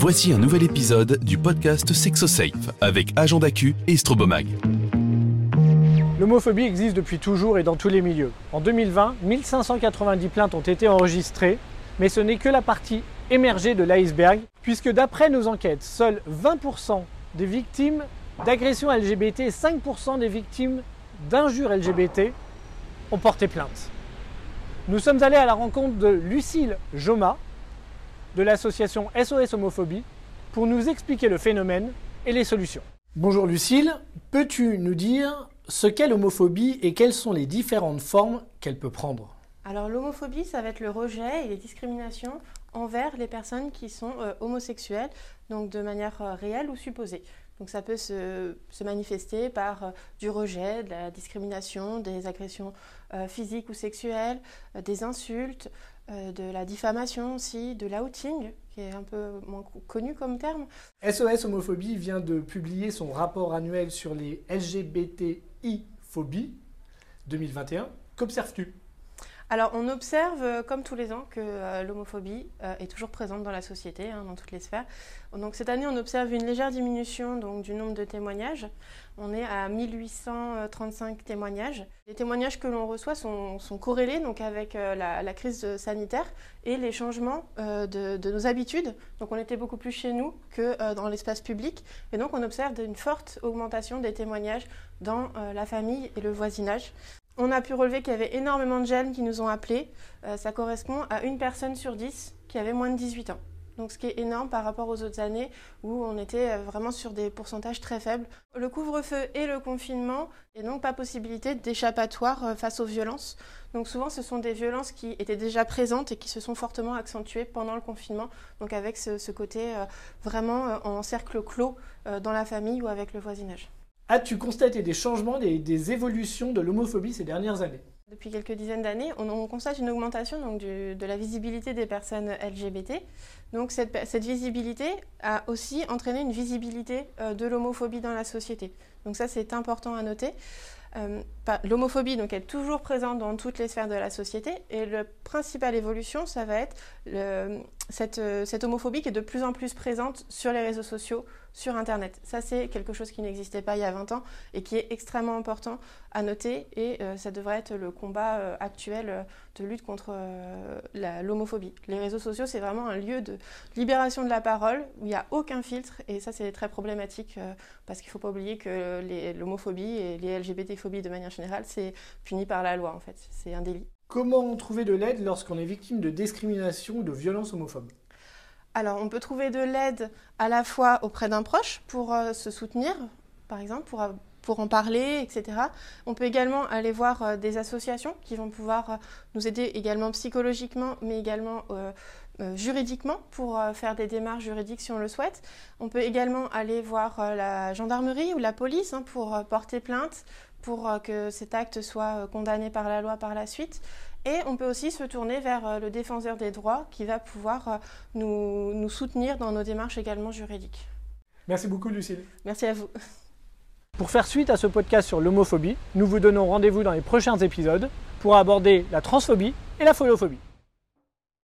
Voici un nouvel épisode du podcast SexoSafe avec Agent d'Acu et Strobomag. L'homophobie existe depuis toujours et dans tous les milieux. En 2020, 1590 plaintes ont été enregistrées, mais ce n'est que la partie émergée de l'iceberg, puisque d'après nos enquêtes, seuls 20% des victimes d'agressions LGBT et 5% des victimes d'injures LGBT ont porté plainte. Nous sommes allés à la rencontre de Lucille Joma, de l'association SOS Homophobie pour nous expliquer le phénomène et les solutions. Bonjour Lucille, peux-tu nous dire ce qu'est l'homophobie et quelles sont les différentes formes qu'elle peut prendre? Alors l'homophobie, ça va être le rejet et les discriminations envers les personnes qui sont euh, homosexuelles, donc de manière euh, réelle ou supposée. Donc ça peut se, manifester par euh, du rejet, de la discrimination, des agressions physiques ou sexuelles, des insultes, de la diffamation aussi, de l'outing, qui est un peu moins connu comme terme. SOS Homophobie vient de publier son rapport annuel sur les LGBTI-phobies 2021. Qu'observes-tu? Alors, on observe, euh, comme tous les ans, que euh, l'homophobie euh, est toujours présente dans la société, hein, dans toutes les sphères. Donc, cette année, on observe une légère diminution donc, du nombre de témoignages. On est à 1835 témoignages. Les témoignages que l'on reçoit sont, corrélés donc, avec la, crise sanitaire et les changements de, nos habitudes. Donc, on était beaucoup plus chez nous que dans l'espace public. Et donc, on observe une forte augmentation des témoignages dans la famille et le voisinage. On a pu relever qu'il y avait énormément de jeunes qui nous ont appelés. Euh, ça correspond à une personne sur dix qui avait moins de 18 ans. Donc ce qui est énorme par rapport aux autres années où on était euh, vraiment sur des pourcentages très faibles. Le couvre-feu et le confinement et donc pas possibilité d'échappatoire euh, face aux violences. Donc souvent ce sont des violences qui étaient déjà présentes et qui se sont fortement accentuées pendant le confinement. Donc avec ce, côté vraiment en cercle clos dans la famille ou avec le voisinage. As-tu constaté des changements, des, évolutions de l'homophobie ces dernières années? Depuis quelques dizaines d'années, on, constate une augmentation donc, de la visibilité des personnes LGBT. Donc cette, visibilité a aussi entraîné une visibilité euh, de l'homophobie dans la société. Donc ça, c'est important à noter. Euh, l'homophobie est toujours présente dans toutes les sphères de la société et la principale évolution, ça va être cette, cette, homophobie qui est de plus en plus présente sur les réseaux sociaux, sur Internet. Ça, c'est quelque chose qui n'existait pas il y a 20 ans et qui est extrêmement important à noter et euh, ça devrait être le combat euh, actuel de lutte contre l'homophobie. Les réseaux sociaux, c'est vraiment un lieu de libération de la parole où il n'y a aucun filtre et ça, c'est très problématique parce qu'il ne faut pas oublier que l'homophobie et les LGBT phobie de manière générale, c'est puni par la loi en fait. C'est un délit. Comment trouver de l'aide lorsqu'on est victime de discrimination ou de violence homophobe? Alors, on peut trouver de l'aide à la fois auprès d'un proche pour euh, se soutenir, par exemple, pour, euh, en parler, etc. On peut également aller voir euh, des associations qui vont pouvoir nous aider également psychologiquement, mais également juridiquement pour faire des démarches juridiques si on le souhaite. On peut également aller voir la gendarmerie ou la police hein, pour porter plainte, pour euh, que cet acte soit euh, condamné par la loi par la suite. Et on peut aussi se tourner vers euh, le défenseur des droits qui va pouvoir nous, nous soutenir dans nos démarches également juridiques. Merci beaucoup Lucille. Merci à vous. Pour faire suite à ce podcast sur l'homophobie, nous vous donnons rendez-vous dans les prochains épisodes pour aborder la transphobie et la pholophobie.